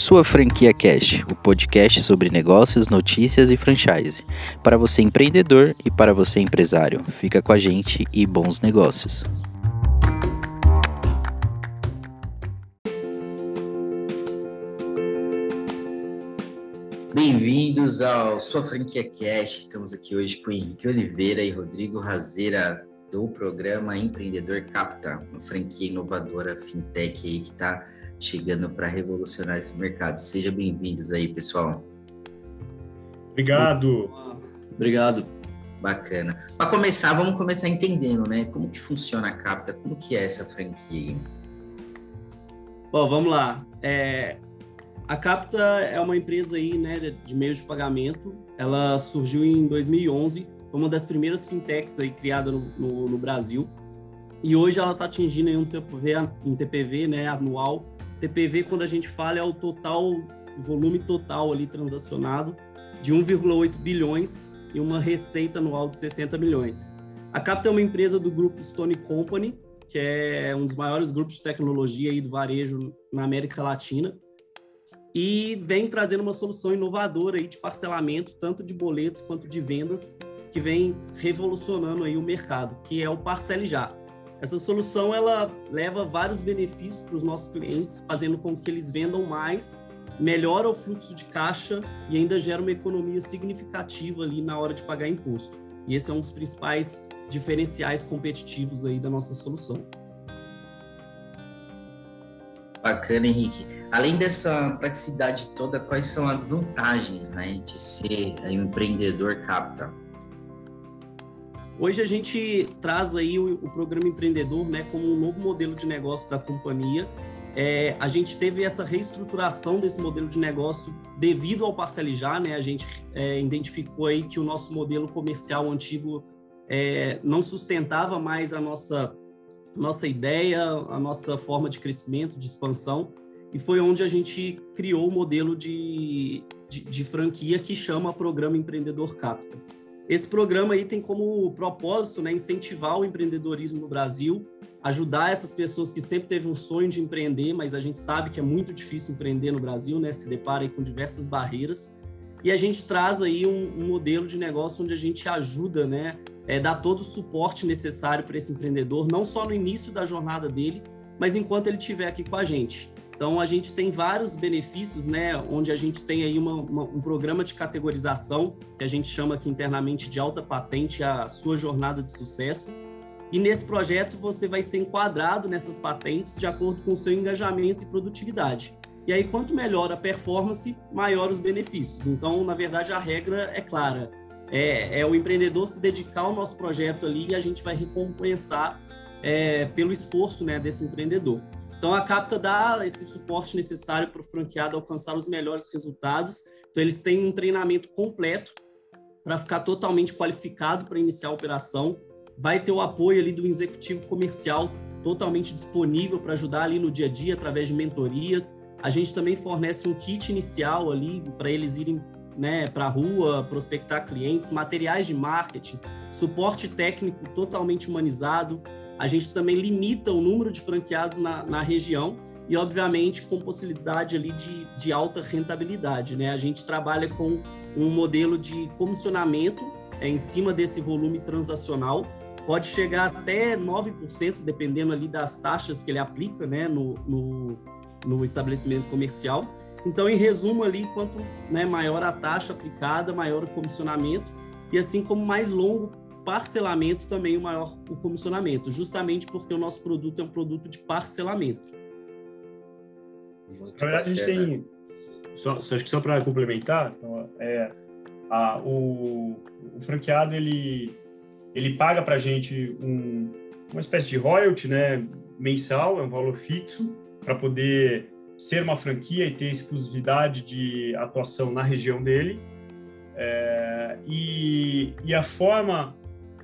Sua Franquia Cash, o podcast sobre negócios, notícias e franchise. Para você empreendedor e para você empresário. Fica com a gente e bons negócios. Bem-vindos ao Sua Franquia Cash. Estamos aqui hoje com Henrique Oliveira e Rodrigo Razeira do programa Empreendedor Capta, uma franquia inovadora fintech aí que está chegando para revolucionar esse mercado. Sejam bem-vindos aí, pessoal. Obrigado. Obrigado. Bacana. Para começar, vamos começar entendendo, né? Como que funciona a Capta? Como que é essa franquia? Bom, vamos lá. É, a Capta é uma empresa aí, né, de meios de pagamento. Ela surgiu em 2011. Foi uma das primeiras fintechs aí criada no, no, no Brasil. E hoje ela está atingindo um TPV, um TPV né, anual TPV, quando a gente fala, é o total, o volume total ali transacionado de 1,8 bilhões e uma receita anual de 60 milhões. A Capta é uma empresa do grupo Stone Company, que é um dos maiores grupos de tecnologia aí do varejo na América Latina, e vem trazendo uma solução inovadora aí de parcelamento, tanto de boletos quanto de vendas, que vem revolucionando aí o mercado, que é o Parcele Já. Essa solução ela leva vários benefícios para os nossos clientes, fazendo com que eles vendam mais, melhora o fluxo de caixa e ainda gera uma economia significativa ali na hora de pagar imposto. E esse é um dos principais diferenciais competitivos aí da nossa solução. Bacana, Henrique. Além dessa praticidade toda, quais são as vantagens né, de ser um empreendedor capital? Hoje a gente traz aí o, o, programa empreendedor, né, como um novo modelo de negócio da companhia. É, a gente teve essa reestruturação desse modelo de negócio devido ao parcelijar, né? A gente é, identificou aí que o nosso modelo comercial antigo é, não sustentava mais a nossa nossa ideia, a nossa forma de crescimento, de expansão, e foi onde a gente criou o modelo de, de, de franquia que chama Programa Empreendedor Capital. Esse programa aí tem como propósito né, incentivar o empreendedorismo no Brasil, ajudar essas pessoas que sempre teve um sonho de empreender, mas a gente sabe que é muito difícil empreender no Brasil, né? Se depara com diversas barreiras. E a gente traz aí um, um modelo de negócio onde a gente ajuda, né? É, dá todo o suporte necessário para esse empreendedor, não só no início da jornada dele, mas enquanto ele estiver aqui com a gente. Então, a gente tem vários benefícios, né? Onde a gente tem aí uma, uma, um programa de categorização, que a gente chama aqui internamente de alta patente, a sua jornada de sucesso. E nesse projeto você vai ser enquadrado nessas patentes de acordo com o seu engajamento e produtividade. E aí, quanto melhor a performance, maior os benefícios. Então, na verdade, a regra é clara. É, é o empreendedor se dedicar ao nosso projeto ali e a gente vai recompensar é, pelo esforço né, desse empreendedor. Então, a Capta dá esse suporte necessário para o franqueado alcançar os melhores resultados. Então, eles têm um treinamento completo para ficar totalmente qualificado para iniciar a operação. Vai ter o apoio ali do executivo comercial totalmente disponível para ajudar ali no dia a dia através de mentorias. A gente também fornece um kit inicial ali para eles irem né, para a rua, prospectar clientes, materiais de marketing, suporte técnico totalmente humanizado, a gente também limita o número de franqueados na, na região e, obviamente, com possibilidade ali de, de alta rentabilidade. Né? A gente trabalha com um modelo de comissionamento é, em cima desse volume transacional, pode chegar até 9%, dependendo ali das taxas que ele aplica né, no, no, no estabelecimento comercial. Então, em resumo ali, quanto né, maior a taxa aplicada, maior o comissionamento, e assim como mais longo parcelamento também o maior o comissionamento, justamente porque o nosso produto é um produto de parcelamento. Muito Na verdade, a gente tem, só, só acho que só para complementar, então, é, a, o, o, franqueado ele, ele paga para a gente um, uma espécie de royalty né, mensal, é um valor fixo, para poder ser uma franquia e ter exclusividade de atuação na região dele. É, e, e a forma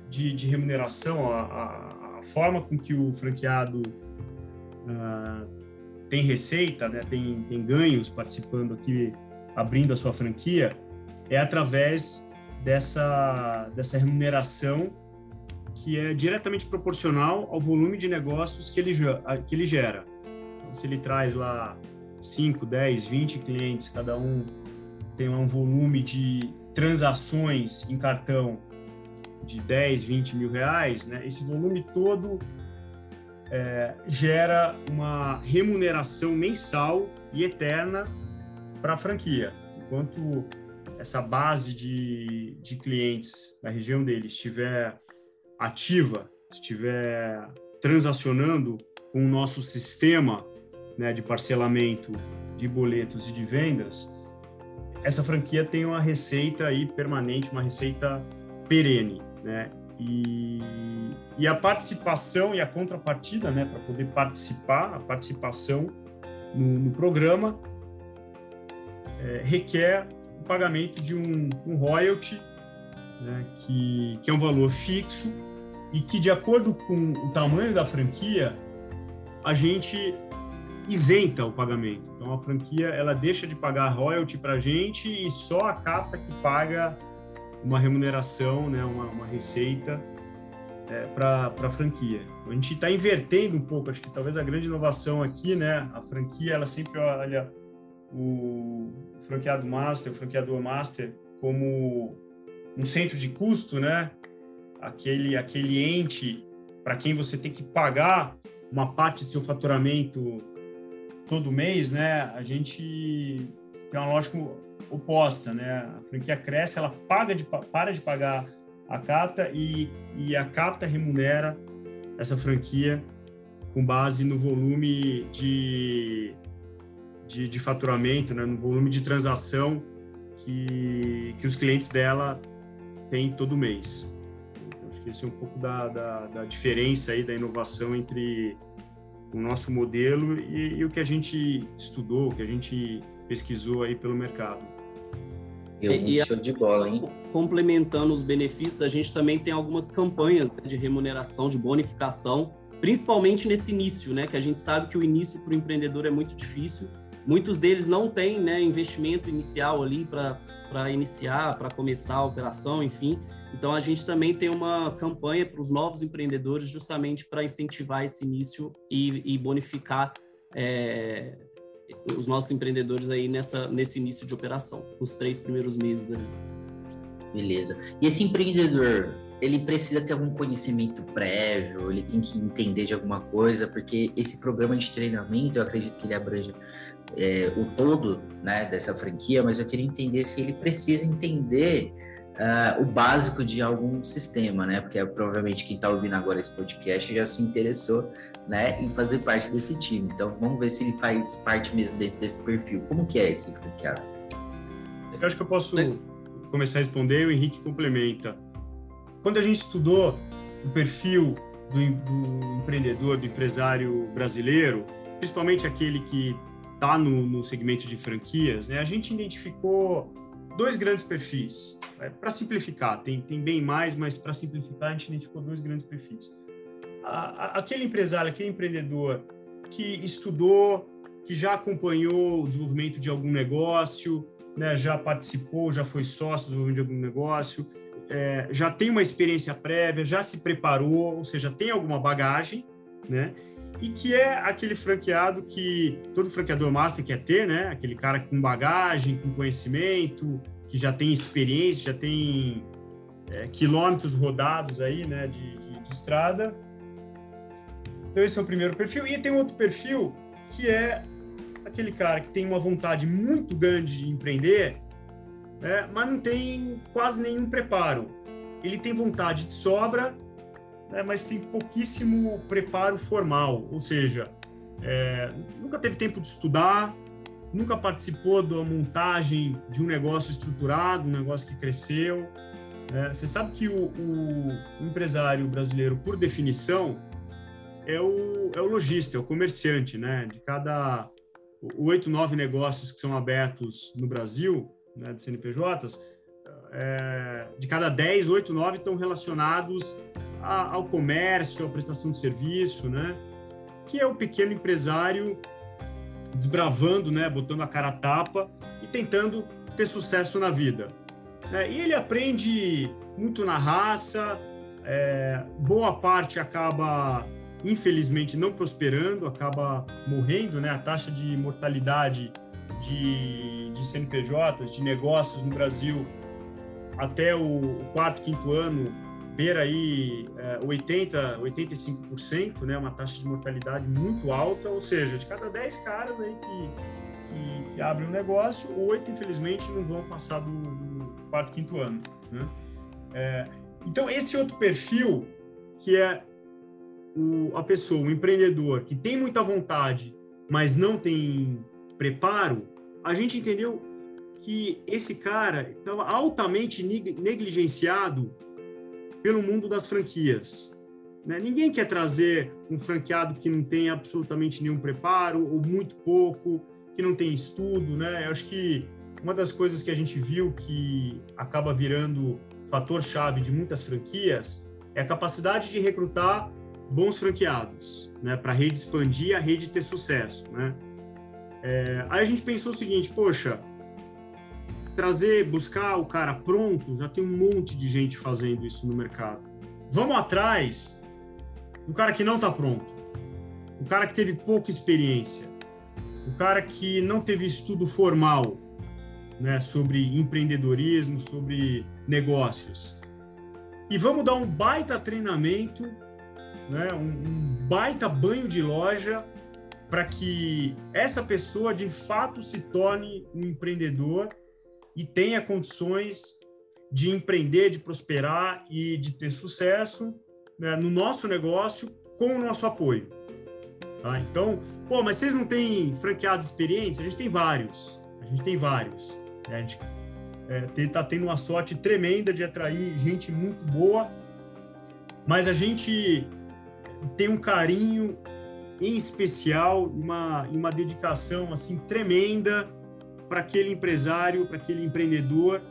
de, de remuneração, a, a, a, forma com que o franqueado uh, tem receita, né, tem, tem ganhos participando aqui, abrindo a sua franquia, é através dessa, dessa remuneração que é diretamente proporcional ao volume de negócios que ele, que ele gera. Então, se ele traz lá 5, 10, 20 clientes, cada um tem um volume de transações em cartão de 10, 20 mil reais, né? esse volume todo é, gera uma remuneração mensal e eterna para a franquia. Enquanto essa base de, de clientes da região dele estiver ativa, estiver transacionando com o nosso sistema né, de parcelamento de boletos e de vendas, essa franquia tem uma receita aí permanente, uma receita perene, né? E, e a participação e a contrapartida, né, para poder participar, a participação no, no programa é, requer o pagamento de um, um royalty, né, que, que é um valor fixo e que, de acordo com o tamanho da franquia, a gente isenta o pagamento. Então, a franquia ela deixa de pagar royalty para a gente e só a capa que paga uma remuneração, né, uma, uma receita é, para a franquia. A gente está invertendo um pouco, acho que talvez a grande inovação aqui, né, a franquia ela sempre olha o franqueado master, o franqueador master como um centro de custo, né, aquele aquele ente para quem você tem que pagar uma parte do seu faturamento todo mês, né? A gente tem uma lógica oposta, né? A franquia cresce, ela paga de, para de pagar a capta e, e a capta remunera essa franquia com base no volume de, de, de faturamento, né? no volume de transação que, que os clientes dela têm todo mês. Então, acho que esse é um pouco da, da, da diferença aí, da inovação entre o nosso modelo e, e, o que a gente estudou, o que a gente pesquisou aí pelo mercado. Eu, e, show de bola, hein? Complementando os benefícios, a gente também tem algumas campanhas né, de remuneração, de bonificação, principalmente nesse início, né? Que a gente sabe que o início para o empreendedor é muito difícil. Muitos deles não têm né, investimento inicial ali para iniciar, para começar a operação, enfim. Então, a gente também tem uma campanha para os novos empreendedores, justamente para incentivar esse início e, e bonificar é, os nossos empreendedores aí nessa, nesse início de operação, nos três primeiros meses ali. Beleza. E esse empreendedor, ele precisa ter algum conhecimento prévio, ele tem que entender de alguma coisa, porque esse programa de treinamento, eu acredito que ele abrange é, o todo né, dessa franquia, mas eu queria entender se ele precisa entender uh, o básico de algum sistema, né? Porque é, provavelmente quem está ouvindo agora esse podcast já se interessou né, em fazer parte desse time. Então vamos ver se ele faz parte mesmo dentro desse perfil. Como que é esse franqueado? Eu acho que eu posso começar a responder e o Henrique complementa. Quando a gente estudou o perfil do, do empreendedor, do empresário brasileiro, principalmente aquele que está no, no segmento de franquias, né, a gente identificou dois grandes perfis. É, para simplificar, tem, tem bem mais, mas para simplificar, a gente identificou dois grandes perfis. Aquele empresário, aquele empreendedor que estudou, que já acompanhou o desenvolvimento de algum negócio, né, já participou, já foi sócio do desenvolvimento de algum negócio, é, já tem uma experiência prévia, já se preparou, ou seja, tem alguma bagagem, né? e que é aquele franqueado que todo franqueador master quer ter, né? Aquele cara com bagagem, com conhecimento, que já tem experiência, já tem é, quilômetros rodados aí, né, de, de, de, estrada. Então esse é o primeiro perfil. E tem outro perfil que é aquele cara que tem uma vontade muito grande de empreender, né, mas não tem quase nenhum preparo. Ele tem vontade de sobra, né, mas tem pouquíssimo preparo formal, ou seja, é, nunca teve tempo de estudar, nunca participou da montagem de um negócio estruturado, um negócio que cresceu. É, você sabe que o, o, empresário brasileiro, por definição, é o, é o lojista, é o comerciante, né? De cada oito, nove negócios que são abertos no Brasil, né, de CNPJs, é, de cada dez, oito, nove estão relacionados a, ao comércio, à prestação de serviço, né? Que é o pequeno empresário desbravando, né? Botando a cara a tapa e tentando ter sucesso na vida. É, e ele aprende muito na raça, é, boa parte acaba infelizmente não prosperando, acaba morrendo, né? A taxa de mortalidade de, de CNPJs, de negócios no Brasil, até o quarto, quinto ano, beira aí é, 80, 85%, né? Uma taxa de mortalidade muito alta, ou seja, de cada 10 caras aí que, que, que abrem um negócio, oito, infelizmente, não vão passar do, do quarto, quinto ano, né? É, então, esse outro perfil, que é o, a pessoa, o empreendedor, que tem muita vontade, mas não tem preparo, a gente entendeu que esse cara estava altamente negligenciado pelo mundo das franquias. Né? Ninguém quer trazer um franqueado que não tem absolutamente nenhum preparo ou muito pouco, que não tem estudo. Né? Eu acho que uma das coisas que a gente viu que acaba virando fator-chave de muitas franquias é a capacidade de recrutar bons franqueados, né, para a rede expandir, a rede ter sucesso, né? É, aí a gente pensou o seguinte, poxa, trazer, buscar o cara pronto, já tem um monte de gente fazendo isso no mercado. Vamos atrás do cara que não está pronto, o cara que teve pouca experiência, o cara que não teve estudo formal, né, sobre empreendedorismo, sobre negócios. E vamos dar um baita treinamento, né, um, um baita banho de loja para que essa pessoa de fato se torne um empreendedor e tenha condições de empreender, de prosperar e de ter sucesso né, no nosso negócio com o nosso apoio. Tá? Então, pô, mas vocês não têm franqueados experientes? A gente tem vários. A gente tem vários. Né? A gente está é, tendo uma sorte tremenda de atrair gente muito boa, mas a gente tem um carinho em especial, uma, uma dedicação assim tremenda para aquele empresário, para aquele empreendedor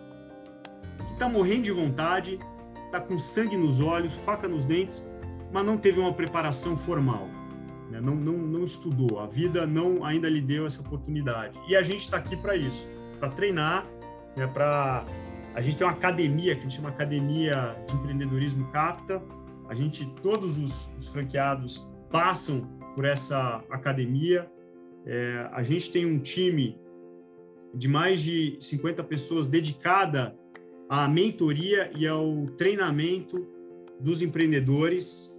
que está morrendo de vontade, está com sangue nos olhos, faca nos dentes, mas não teve uma preparação formal, né? não, não, não estudou, a vida não ainda lhe deu essa oportunidade. E a gente está aqui para isso, para treinar, né? para a gente tem uma academia que a gente chama Academia de Empreendedorismo Capta. A gente, todos os, os franqueados passam por essa academia. É, a gente tem um time de mais de 50 pessoas dedicada à mentoria e ao treinamento dos empreendedores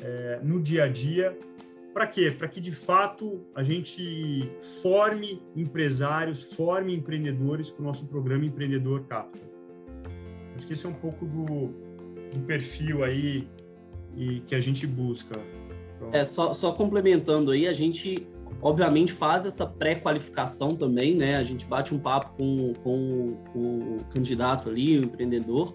é, no dia a dia. Para quê? Para que de fato a gente forme empresários, forme empreendedores com o nosso programa Empreendedor Capta. Acho que esse é um pouco do, do perfil aí e que a gente busca. Então... É, só, só complementando aí, a gente obviamente faz essa pré-qualificação também, né? A gente bate um papo com, com o candidato ali, o empreendedor.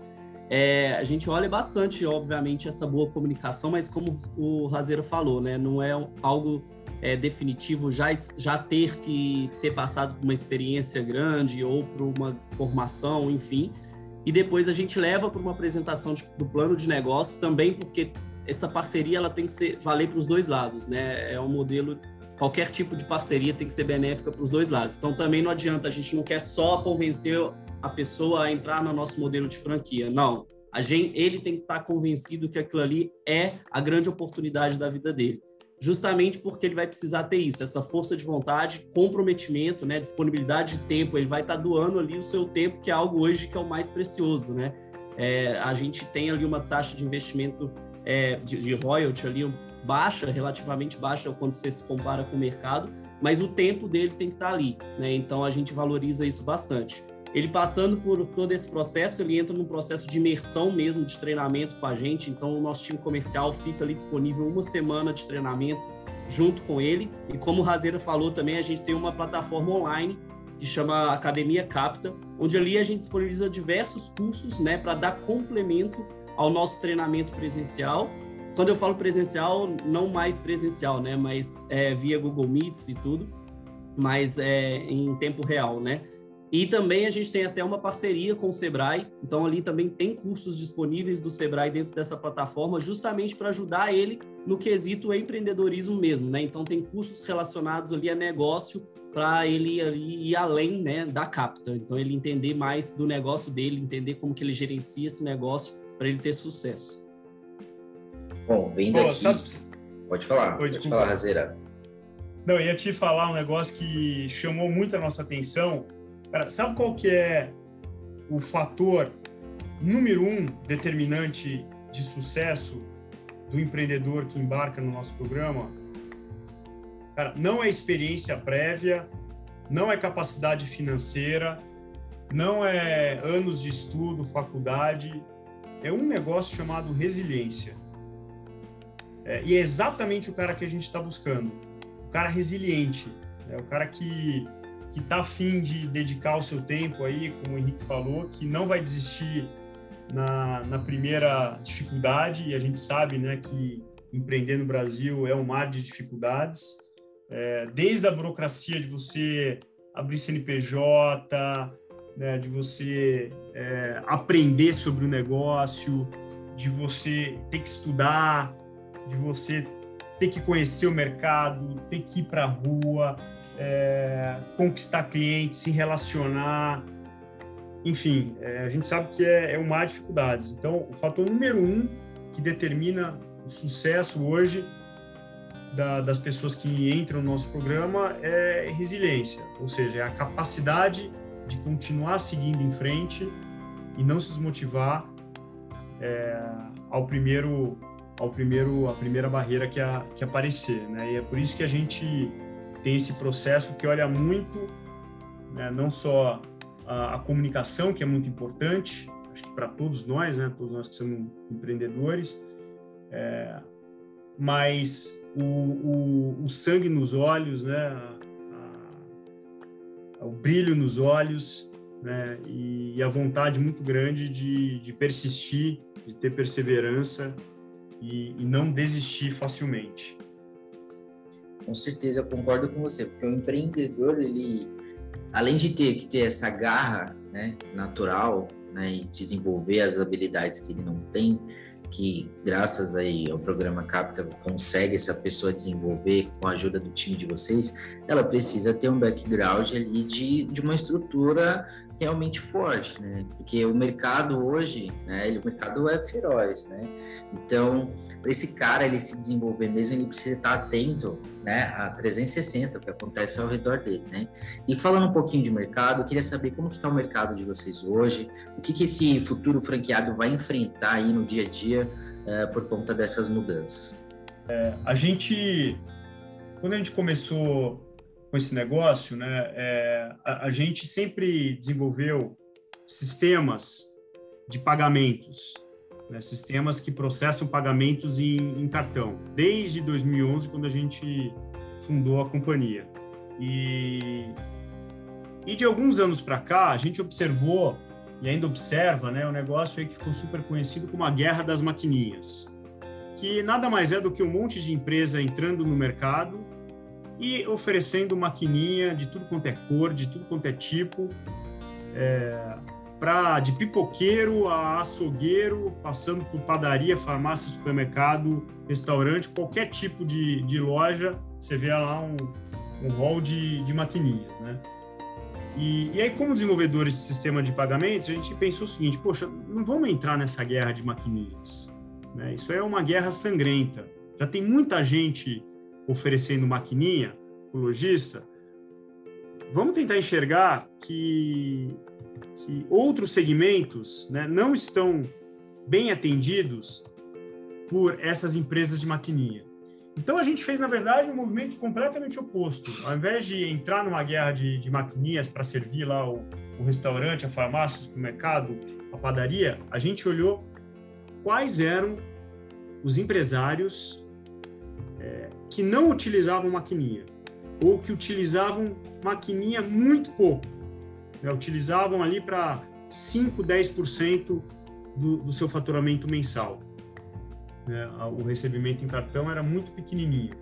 É, a gente olha bastante, obviamente, essa boa comunicação, mas como o Razeiro falou, né? Não é algo é, definitivo já, já ter que ter passado por uma experiência grande ou por uma formação, enfim. E depois a gente leva para uma apresentação de, do plano de negócio também, porque essa parceria ela tem que ser valer para os dois lados, né? É um modelo qualquer tipo de parceria tem que ser benéfica para os dois lados. Então também não adianta a gente não quer só convencer a pessoa a entrar no nosso modelo de franquia. Não, a gente, ele tem que estar convencido que aquilo ali é a grande oportunidade da vida dele. Justamente porque ele vai precisar ter isso, essa força de vontade, comprometimento, né, disponibilidade de tempo. Ele vai estar doando ali o seu tempo, que é algo hoje que é o mais precioso, né? É, a gente tem ali uma taxa de investimento é, de, de royalty ali baixa, relativamente baixa quando você se compara com o mercado, mas o tempo dele tem que estar ali, né? Então a gente valoriza isso bastante. Ele passando por todo esse processo, ele entra num processo de imersão mesmo, de treinamento com a gente. Então o nosso time comercial fica ali disponível uma semana de treinamento junto com ele. E como o Razeira falou também, a gente tem uma plataforma online que chama Academia Capta, onde ali a gente disponibiliza diversos cursos, né, para dar complemento ao nosso treinamento presencial quando eu falo presencial, não mais presencial, né? Mas é, via Google Meets e tudo, mas é, em tempo real, né? E também a gente tem até uma parceria com o Sebrae, então ali também tem cursos disponíveis do Sebrae dentro dessa plataforma, justamente para ajudar ele no quesito empreendedorismo mesmo, né? Então tem cursos relacionados ali a negócio para ele ali ir além, né, da capta. Então ele entender mais do negócio dele, entender como que ele gerencia esse negócio para ele ter sucesso. Bom, vendo Pô, aqui. Sabe, Pode falar, Oi, pode falar, Razeira. Não, eu ia te falar um negócio que chamou muito a nossa atenção. Cara, sabe qual que é o fator número um determinante de sucesso do empreendedor que embarca no nosso programa? Cara, não é experiência prévia, não é capacidade financeira, não é anos de estudo, faculdade, é um negócio chamado resiliência. É, e é exatamente o cara que a gente está buscando. O cara resiliente, é o cara que que está afim de dedicar o seu tempo aí, como o Henrique falou, que não vai desistir na, na primeira dificuldade, e a gente sabe né, que empreender no Brasil é um mar de dificuldades, é, desde a burocracia de você abrir CNPJ, né, de você é, aprender sobre o negócio, de você ter que estudar, de você ter que conhecer o mercado, ter que ir para a rua, é, conquistar clientes, se relacionar, enfim, é, a gente sabe que é, é um de dificuldades. Então, o fator número um que determina o sucesso hoje da, das pessoas que entram no nosso programa é resiliência, ou seja, é a capacidade de continuar seguindo em frente e não se desmotivar é, ao primeiro ao primeiro a primeira barreira que, a, que aparecer, né? E é por isso que a gente tem esse processo que olha muito, né, não só a, a, comunicação que é muito importante, acho que para todos nós, né? Todos nós que somos empreendedores, é, mas o, o, o, sangue nos olhos, né? O brilho nos olhos, né? E, e, a vontade muito grande de, de persistir, de ter perseverança e, e não desistir facilmente. Com certeza, concordo com você, porque o empreendedor, ele, além de ter que ter essa garra né, natural né, e desenvolver as habilidades que ele não tem, que graças aí ao programa Capital consegue essa pessoa desenvolver com a ajuda do time de vocês, ela precisa ter um background ali de, de uma estrutura realmente forte, né? Porque o mercado hoje, né? Ele, o mercado é feroz, né? Então, para esse cara ele se desenvolver mesmo, ele precisa estar atento, né? A 360, o que acontece ao redor dele, né? E falando um pouquinho de mercado, eu queria saber como está o mercado de vocês hoje, o que, que esse futuro franqueado vai enfrentar aí no dia a dia é, por conta dessas mudanças. É, a gente, quando a gente começou com esse negócio, né, é, a, a, gente sempre desenvolveu sistemas de pagamentos, né, sistemas que processam pagamentos em, em, cartão, desde 2011, quando a gente fundou a companhia. E, e de alguns anos para cá, a gente observou e ainda observa né, o negócio aí que ficou super conhecido como a guerra das maquininhas, que nada mais é do que um monte de empresa entrando no mercado e oferecendo maquininha de tudo quanto é cor, de tudo quanto é tipo, é, pra, de pipoqueiro a açougueiro, passando por padaria, farmácia, supermercado, restaurante, qualquer tipo de, de loja, você vê lá um, um hall de, de maquininhas, né? E, e, aí, como desenvolvedores de sistema de pagamentos, a gente pensou o seguinte: poxa, não vamos entrar nessa guerra de maquininhas. Né? Isso é uma guerra sangrenta. Já tem muita gente oferecendo maquininha, o lojista, vamos tentar enxergar que, que outros segmentos né, não estão bem atendidos por essas empresas de maquininha. Então a gente fez, na verdade, um movimento completamente oposto. Ao invés de entrar numa guerra de, de maquininhas para servir lá o, o, restaurante, a farmácia, o supermercado, a padaria, a gente olhou quais eram os empresários que não utilizavam maquininha ou que utilizavam maquininha muito pouco. Né? Utilizavam ali para 5, 10% do, do seu faturamento mensal. Né? O recebimento em cartão era muito pequenininho.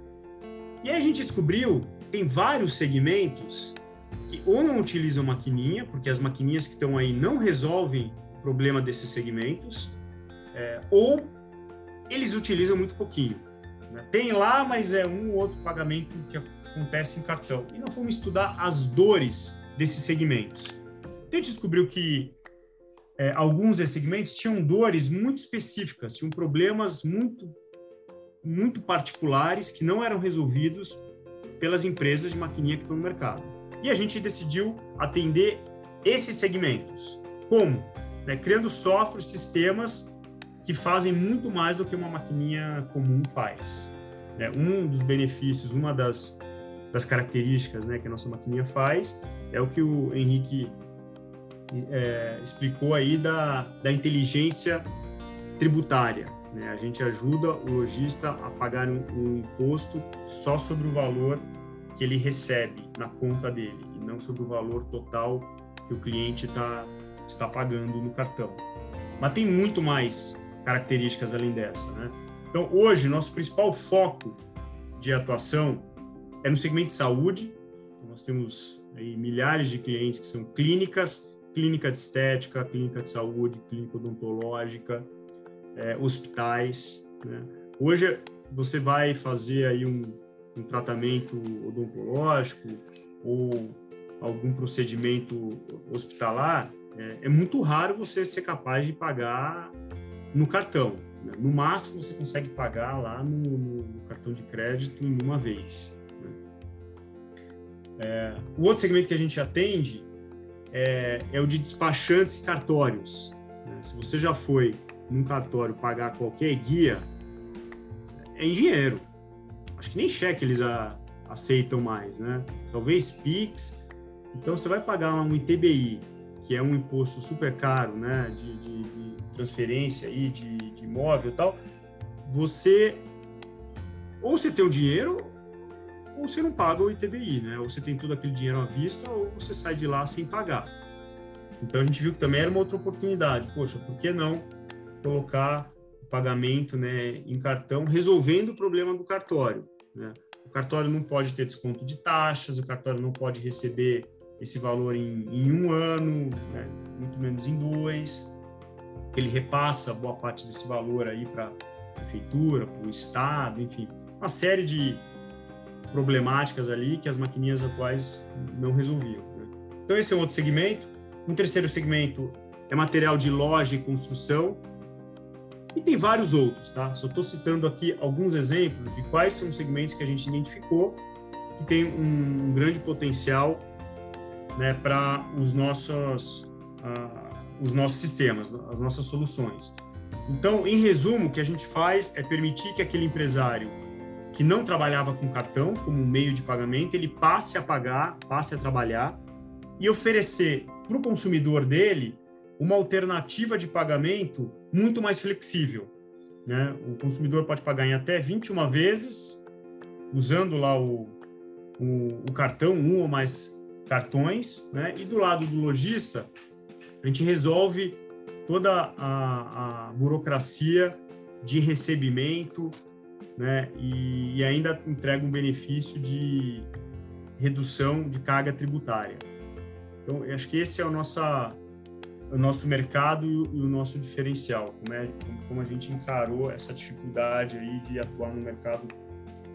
E aí a gente descobriu tem vários segmentos que ou não utilizam maquininha, porque as maquininhas que estão aí não resolvem o problema desses segmentos, é, ou eles utilizam muito pouquinho. Né? Tem lá, mas é um ou outro pagamento que acontece em cartão. E nós fomos estudar as dores desses segmentos. Então, a gente descobriu que é, alguns desses segmentos tinham dores muito específicas, tinham problemas muito muito particulares que não eram resolvidos pelas empresas de maquininha que estão no mercado. E a gente decidiu atender esses segmentos. Como? Né, criando softwares, sistemas que fazem muito mais do que uma maquininha comum faz. Né, um dos benefícios, uma das, das características né, que a nossa maquininha faz é o que o Henrique é, explicou aí da, da inteligência tributária. Né? A gente ajuda o lojista a pagar um, um, imposto só sobre o valor que ele recebe na conta dele e não sobre o valor total que o cliente tá, está pagando no cartão. Mas tem muito mais características além dessa. Né? Então, hoje, nosso principal foco de atuação é no segmento de saúde. Nós temos aí milhares de clientes que são clínicas, clínica de estética, clínica de saúde, clínica odontológica, é, hospitais. Né? Hoje você vai fazer aí um, um tratamento odontológico ou algum procedimento hospitalar, é, é, muito raro você ser capaz de pagar no cartão. Né? No máximo, você consegue pagar lá no, no cartão de crédito em uma vez. Né? É, o outro segmento que a gente atende é, é o de despachantes e cartórios. Né? Se você já foi num cartório pagar qualquer guia, é em dinheiro. Acho que nem cheque eles a, aceitam mais, né? Talvez Pix. Então você vai pagar um ITBI, que é um imposto super caro, né? De, de, de transferência aí, de, de imóvel e tal. Você ou você tem o dinheiro ou você não paga o ITBI, né? Ou você tem todo aquele dinheiro à vista ou você sai de lá sem pagar. Então a gente viu que também era uma outra oportunidade. Poxa, por que não colocar o pagamento né, em cartão, resolvendo o problema do cartório. Né? O cartório não pode ter desconto de taxas, o cartório não pode receber esse valor em, em um ano, né, muito menos em dois. Ele repassa boa parte desse valor aí para a prefeitura, para o estado, enfim, uma série de problemáticas ali que as maquininhas atuais não resolviam. Né? Então esse é um outro segmento. Um terceiro segmento é material de loja e construção. E tem vários outros, tá? Só estou citando aqui alguns exemplos de quais são os segmentos que a gente identificou que tem um grande potencial né, para os nossos, uh, os nossos sistemas, as nossas soluções. Então, em resumo, o que a gente faz é permitir que aquele empresário que não trabalhava com cartão como meio de pagamento, ele passe a pagar, passe a trabalhar e oferecer para o consumidor dele uma alternativa de pagamento muito mais flexível. Né? O consumidor pode pagar em até 21 vezes, usando lá o, o, o cartão, um ou mais cartões, né? e do lado do lojista, a gente resolve toda a, a burocracia de recebimento, né? E, e, ainda entrega um benefício de redução de carga tributária. Então, acho que esse é o nossa o nosso mercado e o, nosso diferencial, como, é, como a gente encarou essa dificuldade aí de atuar no mercado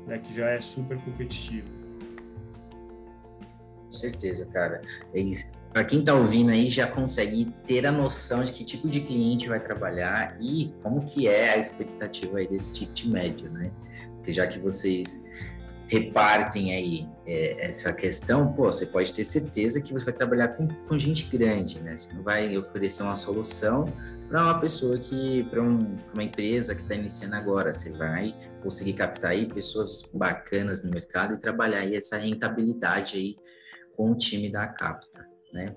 né, que já é super competitivo. Certeza, cara. É Para quem está ouvindo aí, já consegue ter a noção de que tipo de cliente vai trabalhar e como que é a expectativa aí desse ticket médio, né? Porque já que vocês repartem aí é, essa questão, pô, você pode ter certeza que você vai trabalhar com, com gente grande, né? Você não vai oferecer uma solução para uma pessoa que, para um, uma empresa que está iniciando agora, você vai conseguir captar aí pessoas bacanas no mercado e trabalhar aí essa rentabilidade aí com o time da Capta, né?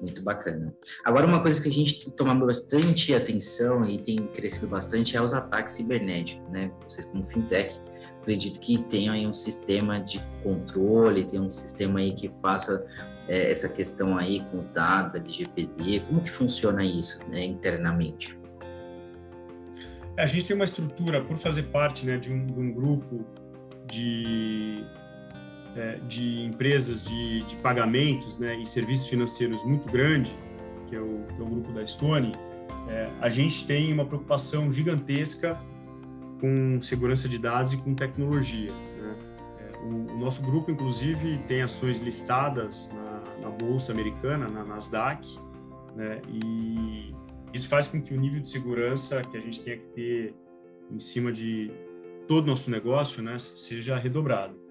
Muito bacana. Agora, uma coisa que a gente toma bastante atenção e tem crescido bastante é os ataques cibernéticos, né? Vocês como fintech acredito que tenha aí um sistema de controle, tem um sistema aí que faça é, essa questão aí com os dados, LGPD, como que funciona isso né, internamente? É, a gente tem uma estrutura, por fazer parte né, de, um, de um grupo de, de empresas de, de pagamentos né, e serviços financeiros muito grande, que é o, que é o grupo da Stone, é, a gente tem uma preocupação gigantesca com segurança de dados e com tecnologia. Né? É, o, o, nosso grupo, inclusive, tem ações listadas na, na Bolsa Americana, na Nasdaq, né? e isso faz com que o nível de segurança que a gente tenha que ter em cima de, todo o nosso negócio né, seja redobrado.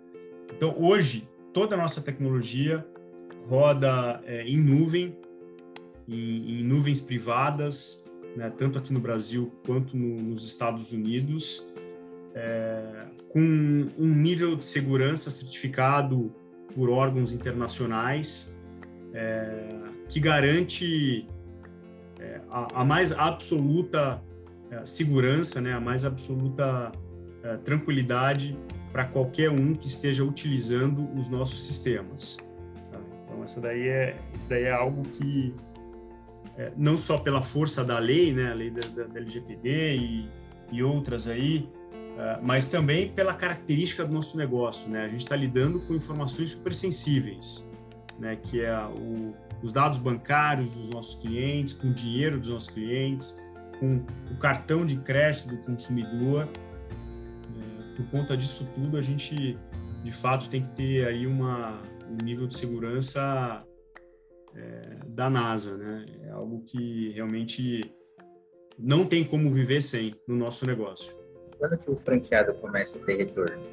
Então, hoje, toda a nossa tecnologia roda é, em nuvem, em, em, nuvens privadas, né, tanto aqui no Brasil quanto no, nos Estados Unidos, é, com um nível de segurança certificado por órgãos internacionais, é, que garante é, a, a, mais absoluta é, segurança, né, a mais absoluta é, tranquilidade para qualquer um que esteja utilizando os nossos sistemas. Tá? Então, isso daí é, isso daí é algo que, é, não só pela força da lei, né, a lei da, da, da LGPD e, e outras aí, é, mas também pela característica do nosso negócio. Né? A gente está lidando com informações super sensíveis, né? que é o, os dados bancários dos nossos clientes, com o dinheiro dos nossos clientes, com o cartão de crédito do consumidor. Por conta disso tudo, a gente, de fato, tem que ter aí uma, um nível de segurança é, da NASA, né? É algo que realmente não tem como viver sem no nosso negócio. Quando que o franqueado começa a ter retorno?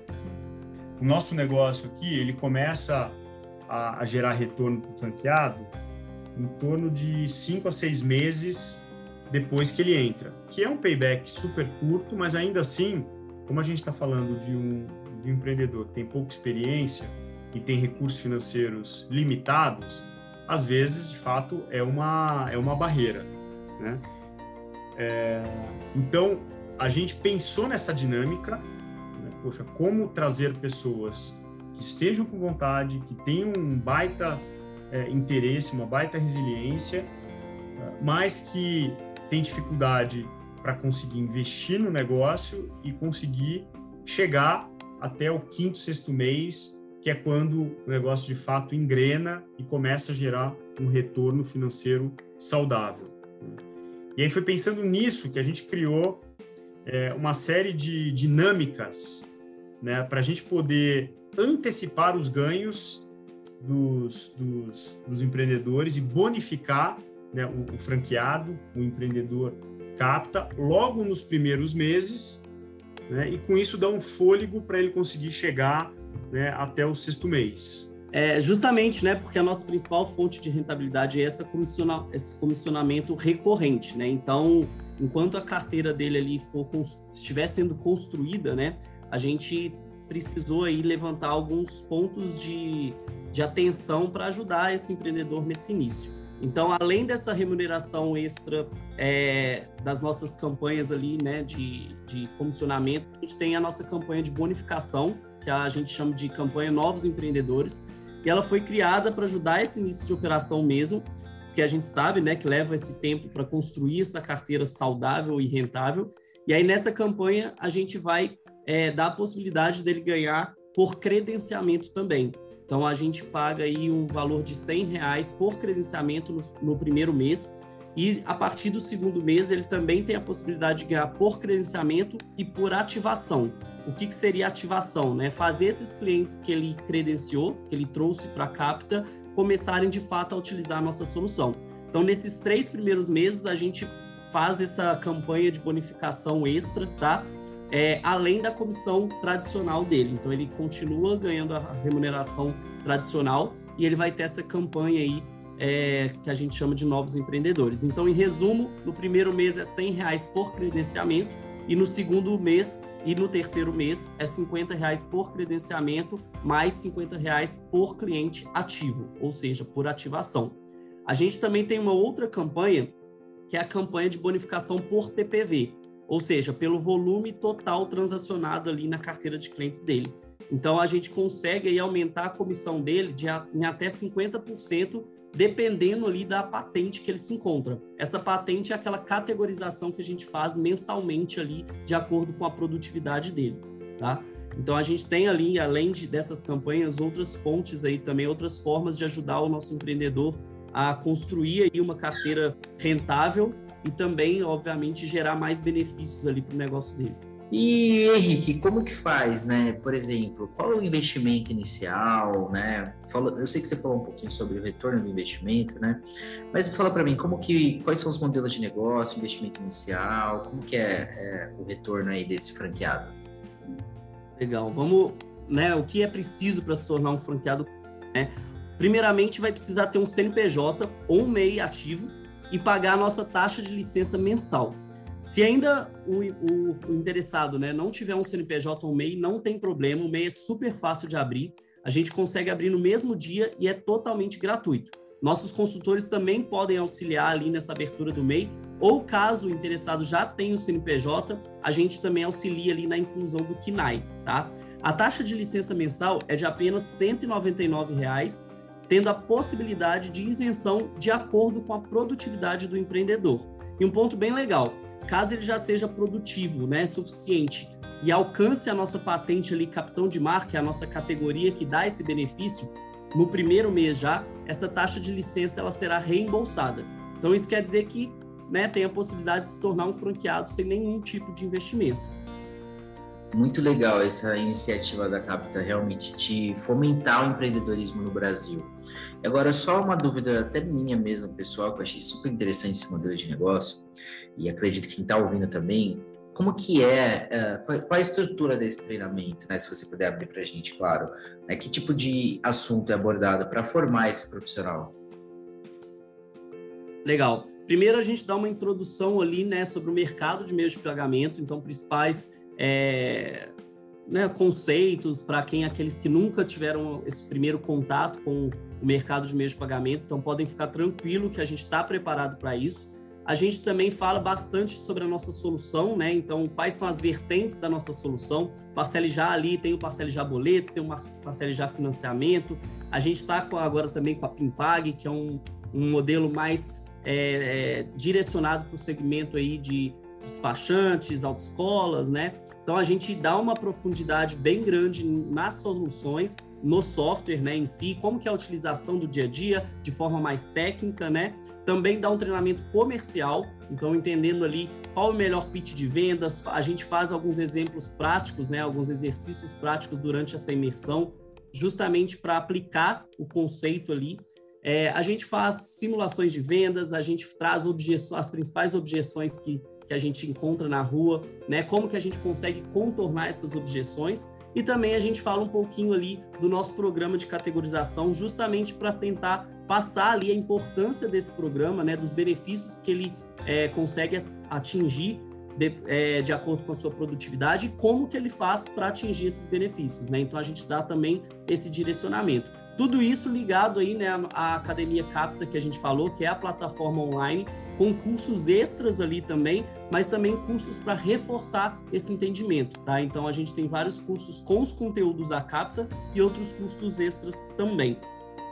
O nosso negócio aqui, ele começa a, a gerar retorno para o franqueado em torno de cinco a seis meses depois que ele entra, que é um payback super curto, mas ainda assim, como a gente está falando de um, de um empreendedor que tem pouca experiência e tem recursos financeiros limitados, às vezes, de fato, é uma, é uma barreira. Né? É, então, a gente pensou nessa dinâmica, né? poxa, como trazer pessoas que estejam com vontade, que tenham um baita é, interesse, uma baita resiliência, mas que tem dificuldade para conseguir investir no negócio e conseguir chegar até o quinto, sexto mês, que é quando o negócio de fato engrena e começa a gerar um retorno financeiro saudável. E aí foi pensando nisso que a gente criou é, uma série de dinâmicas né, para a gente poder antecipar os ganhos dos, dos, dos empreendedores e bonificar né, o, o franqueado, o empreendedor capta logo nos primeiros meses, né, e com isso dá um fôlego para ele conseguir chegar né, até o sexto mês. É, justamente, né, porque a nossa principal fonte de rentabilidade é essa comissiona, esse comissionamento recorrente, né? Então, enquanto a carteira dele ali for estiver sendo construída, né, a gente precisou aí levantar alguns pontos de, de atenção para ajudar esse empreendedor nesse início. Então, além dessa remuneração extra é, das nossas campanhas ali, né, de, de comissionamento, a gente tem a nossa campanha de bonificação, que a gente chama de campanha Novos Empreendedores, e ela foi criada para ajudar esse início de operação mesmo, porque a gente sabe, né, que leva esse tempo para construir essa carteira saudável e rentável. E aí nessa campanha a gente vai é, dar a possibilidade dele ganhar por credenciamento também. Então a gente paga aí um valor de 100 reais por credenciamento no, no, primeiro mês e a partir do segundo mês ele também tem a possibilidade de ganhar por credenciamento e por ativação. O que, que seria ativação? Né? Fazer esses clientes que ele credenciou, que ele trouxe para a Capta, começarem de fato a utilizar a nossa solução. Então nesses três primeiros meses a gente faz essa campanha de bonificação extra, tá? É, além da comissão tradicional dele. Então ele continua ganhando a remuneração tradicional e ele vai ter essa campanha aí é, que a gente chama de novos empreendedores. Então, em resumo, no primeiro mês é 100 reais por credenciamento e no segundo mês e no terceiro mês é 50 reais por credenciamento mais 50 reais por cliente ativo, ou seja, por ativação. A gente também tem uma outra campanha que é a campanha de bonificação por TPV ou seja, pelo volume total transacionado ali na carteira de clientes dele. Então a gente consegue aí aumentar a comissão dele de em até 50%, dependendo ali da patente que ele se encontra. Essa patente é aquela categorização que a gente faz mensalmente ali de acordo com a produtividade dele, tá? Então a gente tem ali, além de, dessas campanhas, outras fontes aí também, outras formas de ajudar o nosso empreendedor a construir aí uma carteira rentável e também, obviamente, gerar mais benefícios ali para o negócio dele. E Henrique, como que faz, né? Por exemplo, qual é o investimento inicial, né? Fala, eu sei que você falou um pouquinho sobre o retorno do investimento, né? Mas fala para mim, como que, quais são os modelos de negócio, investimento inicial, como que é, é o retorno aí desse franqueado? Legal. Vamos, né? O que é preciso para se tornar um franqueado? Né? Primeiramente, vai precisar ter um CNPJ ou um MEI ativo e pagar a nossa taxa de licença mensal. Se ainda o, o, o interessado né, não tiver um CNPJ ou MEI, não tem problema, o MEI é super fácil de abrir. A gente consegue abrir no mesmo dia e é totalmente gratuito. Nossos consultores também podem auxiliar ali nessa abertura do MEI, ou caso o interessado já tenha o CNPJ, a gente também auxilia ali na inclusão do KINAI, tá? A taxa de licença mensal é de apenas R$ 199,00, tendo a possibilidade de isenção de acordo com a produtividade do empreendedor. E um ponto bem legal, caso ele já seja produtivo, né, suficiente e alcance a nossa patente ali, capitão de marca, é a nossa categoria que dá esse benefício, no primeiro mês já, essa taxa de licença ela será reembolsada. Então isso quer dizer que né, tem a possibilidade de se tornar um franqueado sem nenhum tipo de investimento. Muito legal essa iniciativa da Capta realmente de fomentar o empreendedorismo no Brasil. Agora, só uma dúvida até minha mesmo, pessoal, que eu achei super interessante esse modelo de negócio, e acredito que quem está ouvindo também, como que é, qual, qual, a estrutura desse treinamento, né? Se você puder abrir para a gente, claro. Né? Que tipo de assunto é abordado para formar esse profissional? Legal. Primeiro a gente dá uma introdução ali, né, sobre o mercado de meios de pagamento, então principais é, né, conceitos para quem aqueles que nunca tiveram esse primeiro contato com o mercado de meios de pagamento, então podem ficar tranquilo que a gente está preparado para isso. A gente também fala bastante sobre a nossa solução, né? Então, quais são as vertentes da nossa solução? Parcele já ali, tem o Parcele já boleto, tem o Parcele já financiamento. A gente está agora também com a Pimpag, que é um, um modelo mais é, é, direcionado para o segmento aí de despachantes, autoescolas, né? Então a gente dá uma profundidade bem grande nas soluções, no software, né, em si, como que é a utilização do dia a dia de forma mais técnica, né? Também dá um treinamento comercial, então entendendo ali qual é o melhor pitch de vendas, a gente faz alguns exemplos práticos, né, alguns exercícios práticos durante essa imersão, justamente para aplicar o conceito ali é, a gente faz simulações de vendas, a gente traz as principais objeções que, que a gente encontra na rua, né? Como que a gente consegue contornar essas objeções e também a gente fala um pouquinho ali do nosso programa de categorização, justamente para tentar passar ali a importância desse programa, né? Dos benefícios que ele é, consegue atingir de, é, de, acordo com a sua produtividade e como que ele faz para atingir esses benefícios, né? Então a gente dá também esse direcionamento. Tudo isso ligado aí, né, à Academia Capta que a gente falou, que é a plataforma online, com cursos extras ali também, mas também cursos para reforçar esse entendimento, tá? Então a gente tem vários cursos com os conteúdos da Capta e outros cursos extras também.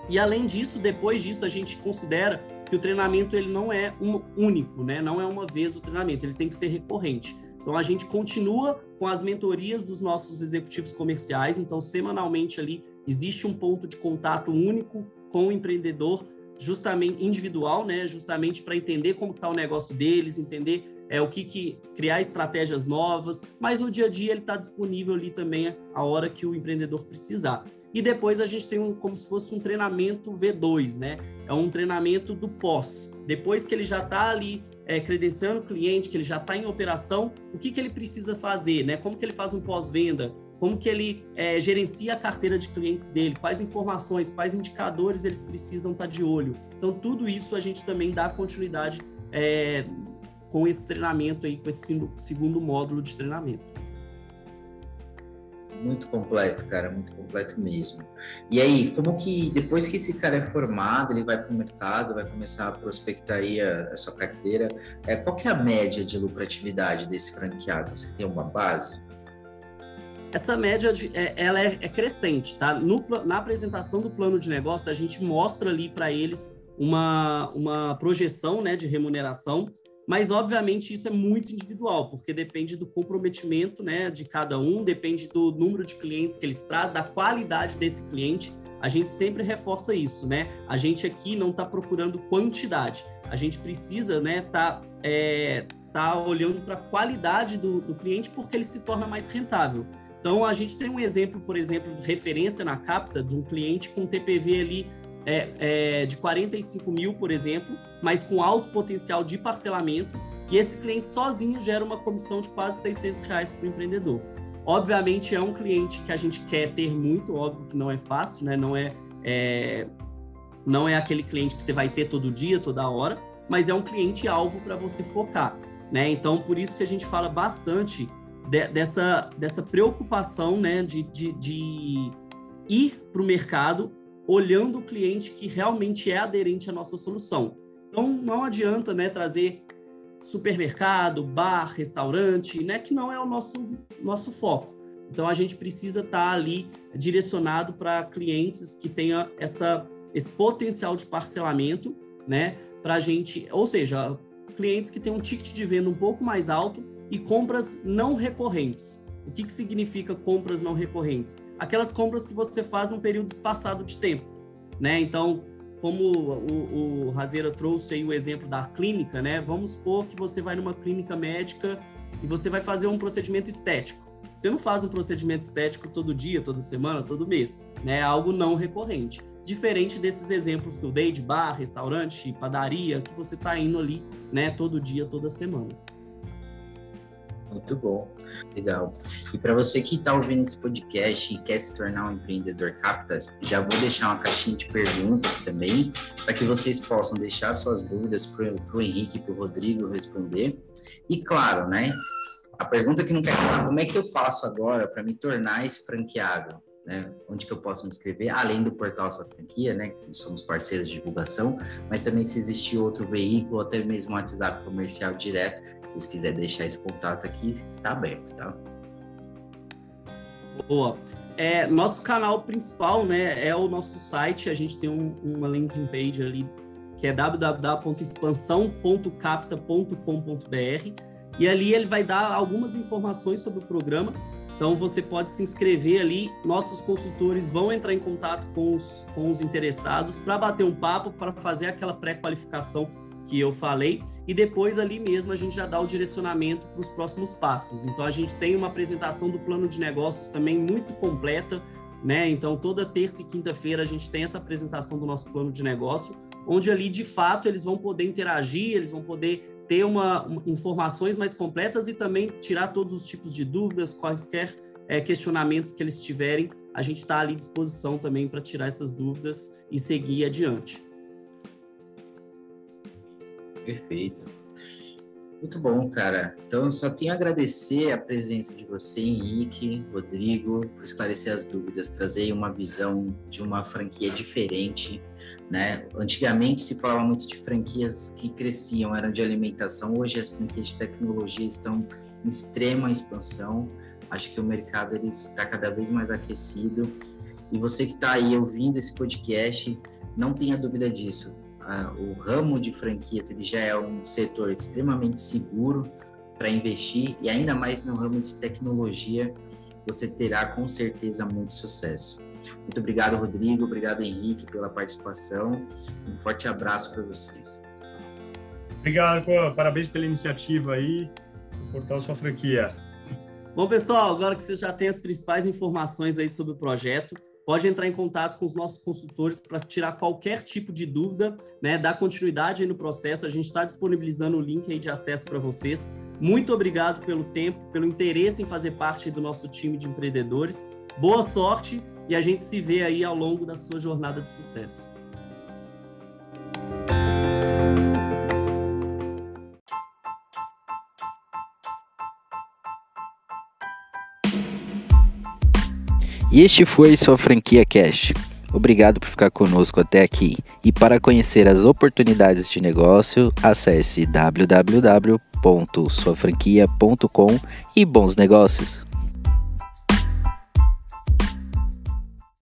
E além disso, depois disso, a gente considera que o treinamento ele não é um único, né? Não é uma vez o treinamento, ele tem que ser recorrente. Então a gente continua com as mentorias dos nossos executivos comerciais, então semanalmente ali existe um ponto de contato único com o empreendedor, justamente individual, né? Justamente para entender como está o negócio deles, entender é, o que, que criar estratégias novas, mas no dia a dia ele está disponível ali também a hora que o empreendedor precisar. E depois a gente tem um, como se fosse um treinamento V2, né? É um treinamento do pós. Depois que ele já está ali é, credenciando o cliente, que ele já está em operação, o que, que ele precisa fazer, né? Como que ele faz um pós-venda? Como que ele é, gerencia a carteira de clientes dele, quais informações, quais indicadores eles precisam estar de olho. Então, tudo isso a gente também dá continuidade é, com esse treinamento aí, com esse segundo módulo de treinamento. Muito completo, cara, muito completo mesmo. E aí, como que depois que esse cara é formado, ele vai para o mercado, vai começar a prospectar aí a, a sua carteira, é, qual que é a média de lucratividade desse franqueado? Você tem uma base? Essa média de, é, ela é, é, crescente, tá? No, na apresentação do plano de negócio, a gente mostra ali para eles uma, uma projeção né, de remuneração, mas obviamente isso é muito individual, porque depende do comprometimento né, de cada um, depende do número de clientes que eles trazem, da qualidade desse cliente. A gente sempre reforça isso, né? A gente aqui não está procurando quantidade, a gente precisa né, tá, é, tá olhando para a qualidade do, do cliente porque ele se torna mais rentável. Então, a gente tem um exemplo, por exemplo, de referência na Capta de um cliente com TPV ali é, é, de 45 mil, por exemplo, mas com alto potencial de parcelamento, e esse cliente sozinho gera uma comissão de quase 600 reais para o empreendedor. Obviamente é um cliente que a gente quer ter muito, óbvio que não é fácil, né? Não é, é não é aquele cliente que você vai ter todo dia, toda hora, mas é um cliente alvo para você focar, né? Então por isso que a gente fala bastante de, dessa, dessa preocupação, né, de, de, de ir para o mercado olhando o cliente que realmente é aderente à nossa solução. Então, não adianta né, trazer supermercado, bar, restaurante, né, que não é o nosso, nosso foco. Então, a gente precisa estar tá ali direcionado para clientes que tenham essa, esse potencial de parcelamento, né, para a gente, ou seja, clientes que têm um ticket de venda um pouco mais alto e compras não recorrentes. O que, que significa compras não recorrentes? Aquelas compras que você faz num período espaçado de tempo, né? Então, como o, o Razeira trouxe aí o exemplo da clínica, né? Vamos supor que você vai numa clínica médica e você vai fazer um procedimento estético. Você não faz um procedimento estético todo dia, toda semana, todo mês, né? É algo não recorrente. Diferente desses exemplos que eu dei de bar, restaurante, padaria, que você está indo ali, né, todo dia, toda semana. Muito bom, legal. E para você que está ouvindo esse podcast e quer se tornar um empreendedor capta, já vou deixar uma caixinha de perguntas também, para que vocês possam deixar suas dúvidas para o Henrique e para o Rodrigo responder. E claro, né? A pergunta que não quer calar, como é que eu faço agora para me tornar esse franqueado? Né? Onde que eu posso me inscrever? Além do portal Sua Franquia, né? Que somos parceiros de divulgação, mas também se existir outro veículo, até mesmo um WhatsApp comercial direto, se quiserem deixar esse contato aqui, está aberto, tá? Boa. É, nosso canal principal, né, é o nosso site. A gente tem um, uma landing page ali que é www.expansão.capta.com.br e ali ele vai dar algumas informações sobre o programa. Então você pode se inscrever ali. Nossos consultores vão entrar em contato com os, com os interessados para bater um papo, para fazer aquela pré-qualificação que eu falei, e depois ali mesmo a gente já dá o direcionamento para os próximos passos. Então a gente tem uma apresentação do plano de negócios também muito completa, né? Então toda terça e quinta-feira a gente tem essa apresentação do nosso plano de negócio, onde ali de fato eles vão poder interagir, eles vão poder ter uma, uma informações mais completas e também tirar todos os tipos de dúvidas, quaisquer é, questionamentos que eles tiverem, a gente está ali à disposição também para tirar essas dúvidas e seguir adiante. Perfeito. Muito bom, cara. Então, só tenho a agradecer a presença de você, Henrique, Rodrigo, por esclarecer as dúvidas, trazer uma visão de uma franquia diferente, né? Antigamente se falava muito de franquias que cresciam, eram de alimentação. Hoje as franquias de tecnologia estão em extrema expansão. Acho que o mercado ele está cada vez mais aquecido. E você que está aí ouvindo esse podcast, não tenha dúvida disso o ramo de franquias ele já é um setor extremamente seguro para investir e ainda mais no ramo de tecnologia você terá com certeza muito sucesso. Muito obrigado, Rodrigo. Obrigado, Henrique, pela participação. Um forte abraço para vocês. Obrigado, parabéns pela iniciativa aí, Portal Sua Franquia. Bom, pessoal, agora que vocês já têm as principais informações aí sobre o projeto, pode entrar em contato com os nossos consultores para tirar qualquer tipo de dúvida, né, dar continuidade no processo. A gente está disponibilizando o link aí de acesso para vocês. Muito obrigado pelo tempo, pelo interesse em fazer parte do nosso time de empreendedores. Boa sorte e a gente se vê aí ao longo da sua jornada de sucesso. E este foi sua franquia Cash. Obrigado por ficar conosco até aqui. E para conhecer as oportunidades de negócio, acesse www.suafranquia.com e bons negócios.